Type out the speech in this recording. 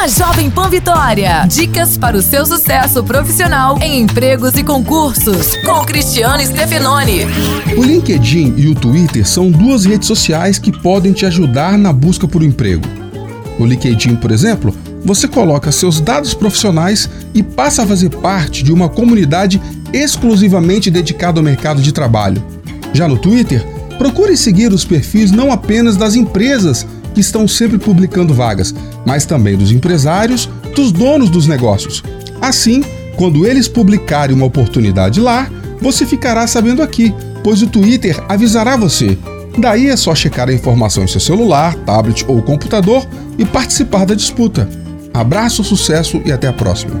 na Jovem Pan Vitória. Dicas para o seu sucesso profissional em empregos e concursos, com Cristiano Stefanoni. O LinkedIn e o Twitter são duas redes sociais que podem te ajudar na busca por um emprego. No LinkedIn, por exemplo, você coloca seus dados profissionais e passa a fazer parte de uma comunidade exclusivamente dedicada ao mercado de trabalho. Já no Twitter, procure seguir os perfis não apenas das empresas que estão sempre publicando vagas, mas também dos empresários, dos donos dos negócios. Assim, quando eles publicarem uma oportunidade lá, você ficará sabendo aqui, pois o Twitter avisará você. Daí é só checar a informação em seu celular, tablet ou computador e participar da disputa. Abraço, sucesso e até a próxima.